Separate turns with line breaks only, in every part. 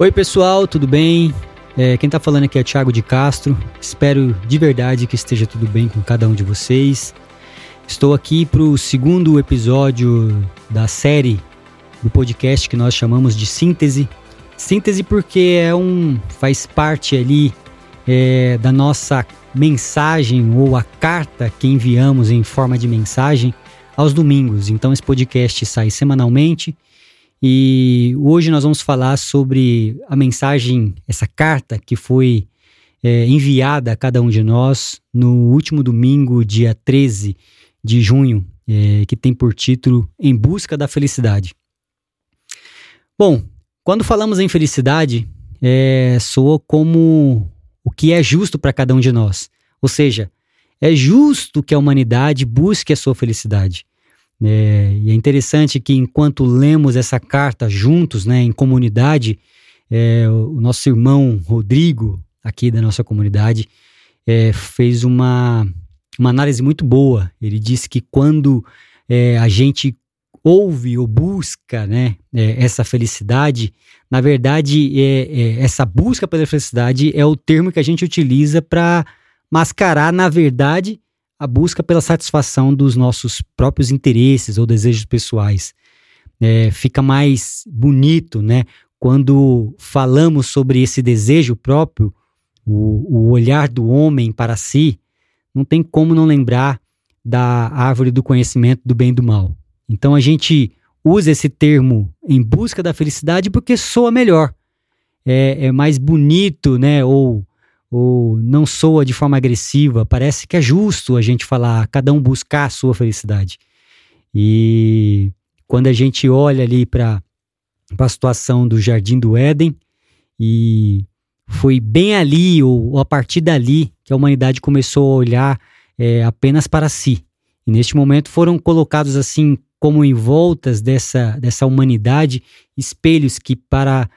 Oi, pessoal, tudo bem? É, quem tá falando aqui é Thiago de Castro. Espero de verdade que esteja tudo bem com cada um de vocês. Estou aqui para o segundo episódio da série do podcast que nós chamamos de Síntese. Síntese porque é um faz parte ali é, da nossa mensagem ou a carta que enviamos em forma de mensagem aos domingos. Então esse podcast sai semanalmente e hoje nós vamos falar sobre a mensagem, essa carta que foi é, enviada a cada um de nós no último domingo, dia 13 de junho, é, que tem por título Em Busca da Felicidade. Bom, quando falamos em felicidade, é, soa como o que é justo para cada um de nós. Ou seja, é justo que a humanidade busque a sua felicidade. É, e é interessante que enquanto lemos essa carta juntos, né, em comunidade, é, o nosso irmão Rodrigo, aqui da nossa comunidade, é, fez uma, uma análise muito boa. Ele disse que quando é, a gente ouve ou busca né, é, essa felicidade, na verdade, é, essa busca pela felicidade é o termo que a gente utiliza para mascarar, na verdade, a busca pela satisfação dos nossos próprios interesses ou desejos pessoais. É, fica mais bonito, né? Quando falamos sobre esse desejo próprio, o, o olhar do homem para si, não tem como não lembrar da árvore do conhecimento do bem e do mal. Então a gente usa esse termo em busca da felicidade porque soa melhor. É, é mais bonito, né? Ou ou não soa de forma agressiva. Parece que é justo a gente falar, cada um buscar a sua felicidade. E quando a gente olha ali para a situação do Jardim do Éden, e foi bem ali, ou, ou, a partir dali, que a humanidade começou a olhar é, apenas para si. E neste momento foram colocados assim, como em voltas dessa, dessa humanidade, espelhos que para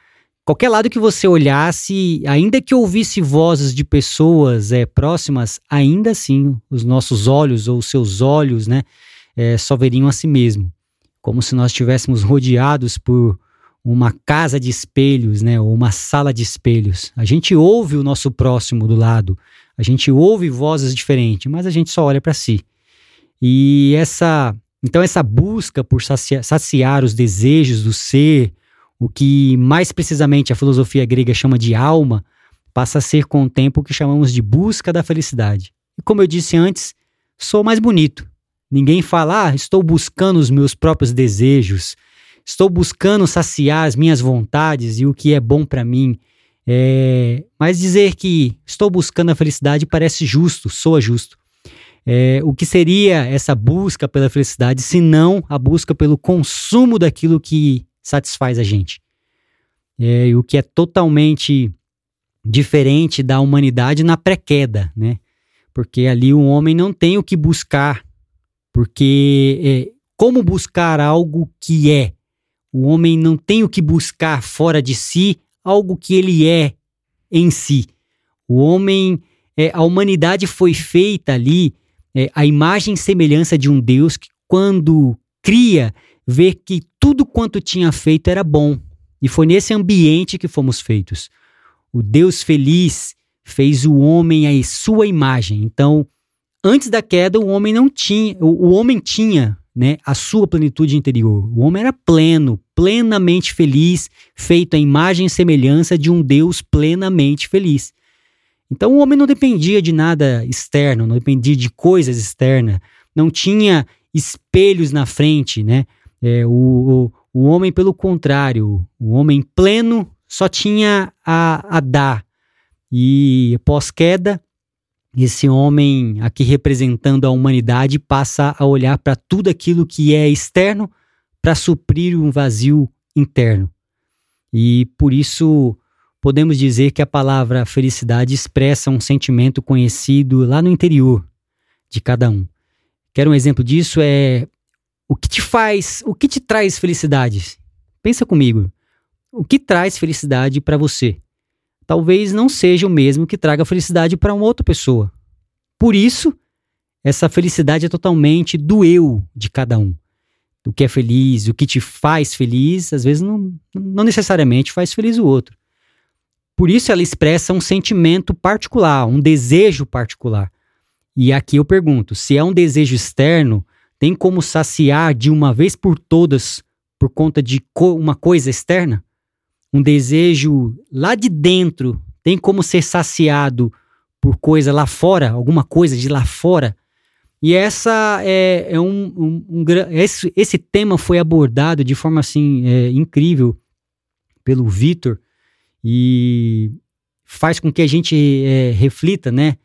qualquer lado que você olhasse, ainda que ouvisse vozes de pessoas é, próximas, ainda assim os nossos olhos ou seus olhos, né, é, só veriam a si mesmo, como se nós estivéssemos rodeados por uma casa de espelhos, né, ou uma sala de espelhos. A gente ouve o nosso próximo do lado, a gente ouve vozes diferentes, mas a gente só olha para si. E essa, então essa busca por saciar, saciar os desejos do ser, o que mais precisamente a filosofia grega chama de alma, passa a ser com o tempo o que chamamos de busca da felicidade. E como eu disse antes, sou mais bonito. Ninguém fala, ah, estou buscando os meus próprios desejos, estou buscando saciar as minhas vontades e o que é bom para mim. É... Mas dizer que estou buscando a felicidade parece justo, soa justo. É... o que seria essa busca pela felicidade se não a busca pelo consumo daquilo que satisfaz a gente. É, o que é totalmente diferente da humanidade na pré-queda, né? Porque ali o homem não tem o que buscar, porque é, como buscar algo que é? O homem não tem o que buscar fora de si algo que ele é em si. O homem, é, a humanidade foi feita ali, é, a imagem e semelhança de um Deus que, quando cria, ver que tudo quanto tinha feito era bom. E foi nesse ambiente que fomos feitos. O Deus feliz fez o homem à sua imagem. Então, antes da queda, o homem não tinha, o, o homem tinha, né, a sua plenitude interior. O homem era pleno, plenamente feliz, feito à imagem e semelhança de um Deus plenamente feliz. Então, o homem não dependia de nada externo, não dependia de coisas externas, não tinha espelhos na frente, né? É, o, o, o homem, pelo contrário, o homem pleno só tinha a, a dar. E pós-queda, esse homem aqui representando a humanidade passa a olhar para tudo aquilo que é externo para suprir um vazio interno. E por isso podemos dizer que a palavra felicidade expressa um sentimento conhecido lá no interior de cada um. Quer um exemplo disso? É o que te faz, o que te traz felicidade? Pensa comigo. O que traz felicidade para você? Talvez não seja o mesmo que traga felicidade para uma outra pessoa. Por isso, essa felicidade é totalmente do eu de cada um. O que é feliz, o que te faz feliz, às vezes não, não necessariamente faz feliz o outro. por isso ela expressa um sentimento particular, um desejo particular. E aqui eu pergunto: se é um desejo externo, tem como saciar de uma vez por todas por conta de co uma coisa externa? Um desejo lá de dentro tem como ser saciado por coisa lá fora, alguma coisa de lá fora? E essa é, é um, um, um esse, esse, tema foi abordado de forma assim é, incrível pelo Vitor e faz com que a gente é, reflita, né,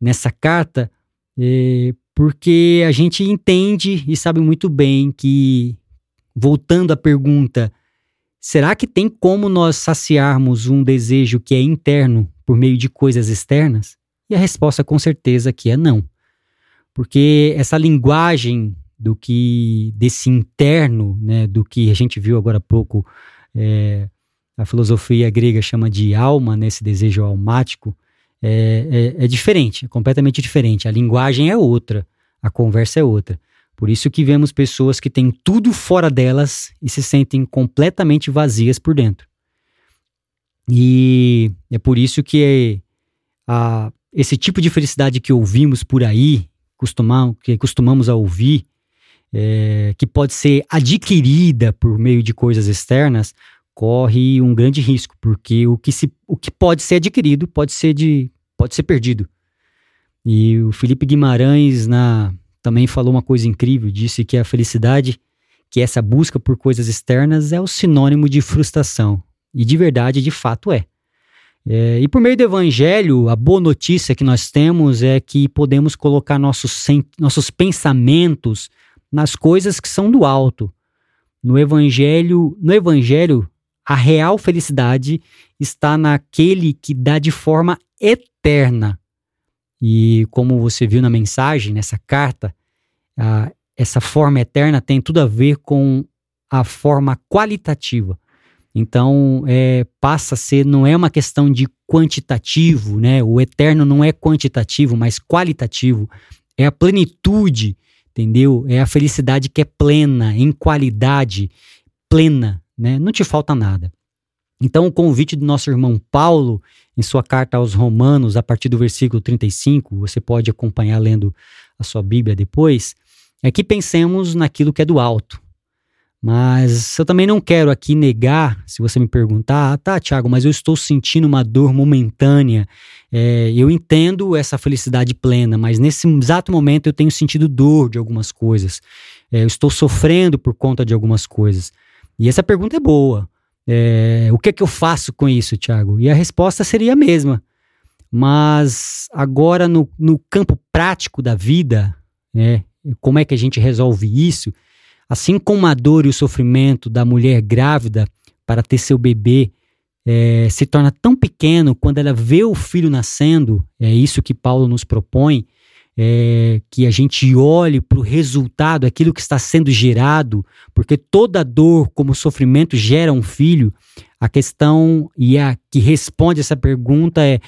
nessa carta, é, porque a gente entende e sabe muito bem que, voltando à pergunta, será que tem como nós saciarmos um desejo que é interno por meio de coisas externas? E a resposta com certeza aqui é não. Porque essa linguagem do que desse interno, né, do que a gente viu agora há pouco, é, a filosofia grega chama de alma, né, desejo almático, é, é, é diferente, é completamente diferente. A linguagem é outra, a conversa é outra. Por isso que vemos pessoas que têm tudo fora delas e se sentem completamente vazias por dentro. E é por isso que a, esse tipo de felicidade que ouvimos por aí, costumam, que costumamos a ouvir, é, que pode ser adquirida por meio de coisas externas, corre um grande risco, porque o que, se, o que pode ser adquirido pode ser, de, pode ser perdido. E o Felipe Guimarães na, também falou uma coisa incrível, disse que a felicidade, que essa busca por coisas externas é o sinônimo de frustração. E de verdade, de fato é. é e por meio do evangelho, a boa notícia que nós temos é que podemos colocar nossos, nossos pensamentos nas coisas que são do alto. No evangelho, no evangelho, a real felicidade está naquele que dá de forma eterna. E como você viu na mensagem, nessa carta, essa forma eterna tem tudo a ver com a forma qualitativa. Então, é, passa a ser, não é uma questão de quantitativo, né? O eterno não é quantitativo, mas qualitativo. É a plenitude, entendeu? É a felicidade que é plena, em qualidade, plena né? Não te falta nada. Então, o convite do nosso irmão Paulo, em sua carta aos Romanos, a partir do versículo 35, você pode acompanhar lendo a sua Bíblia depois, é que pensemos naquilo que é do alto. Mas eu também não quero aqui negar, se você me perguntar, ah, tá, Tiago, mas eu estou sentindo uma dor momentânea. É, eu entendo essa felicidade plena, mas nesse exato momento eu tenho sentido dor de algumas coisas. É, eu estou sofrendo por conta de algumas coisas. E essa pergunta é boa. É, o que é que eu faço com isso, Thiago? E a resposta seria a mesma. Mas agora, no, no campo prático da vida, né, como é que a gente resolve isso? Assim como a dor e o sofrimento da mulher grávida para ter seu bebê é, se torna tão pequeno quando ela vê o filho nascendo, é isso que Paulo nos propõe, é, que a gente olhe para o resultado, aquilo que está sendo gerado, porque toda dor, como sofrimento, gera um filho. A questão e a que responde essa pergunta é,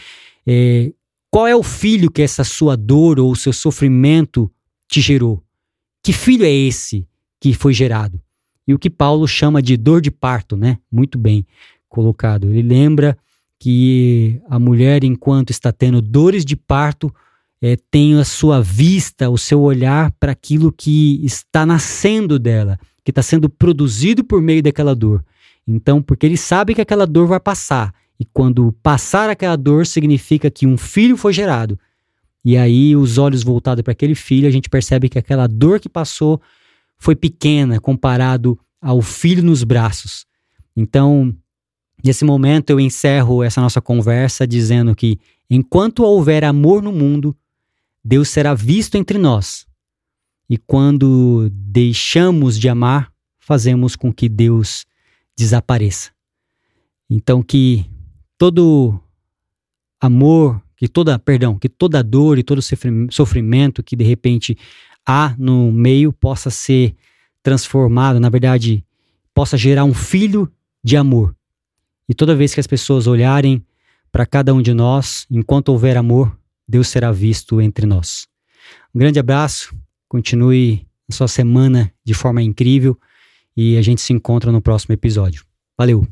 é qual é o filho que essa sua dor ou seu sofrimento te gerou? Que filho é esse que foi gerado? E o que Paulo chama de dor de parto, né? Muito bem colocado. Ele lembra que a mulher, enquanto está tendo dores de parto, é, tem a sua vista, o seu olhar para aquilo que está nascendo dela, que está sendo produzido por meio daquela dor. Então, porque ele sabe que aquela dor vai passar. E quando passar aquela dor, significa que um filho foi gerado. E aí, os olhos voltados para aquele filho, a gente percebe que aquela dor que passou foi pequena comparado ao filho nos braços. Então, nesse momento, eu encerro essa nossa conversa dizendo que enquanto houver amor no mundo, Deus será visto entre nós. E quando deixamos de amar, fazemos com que Deus desapareça. Então que todo amor, que toda, perdão, que toda dor e todo sofrimento que de repente há no meio possa ser transformado, na verdade, possa gerar um filho de amor. E toda vez que as pessoas olharem para cada um de nós, enquanto houver amor, Deus será visto entre nós. Um grande abraço, continue a sua semana de forma incrível e a gente se encontra no próximo episódio. Valeu!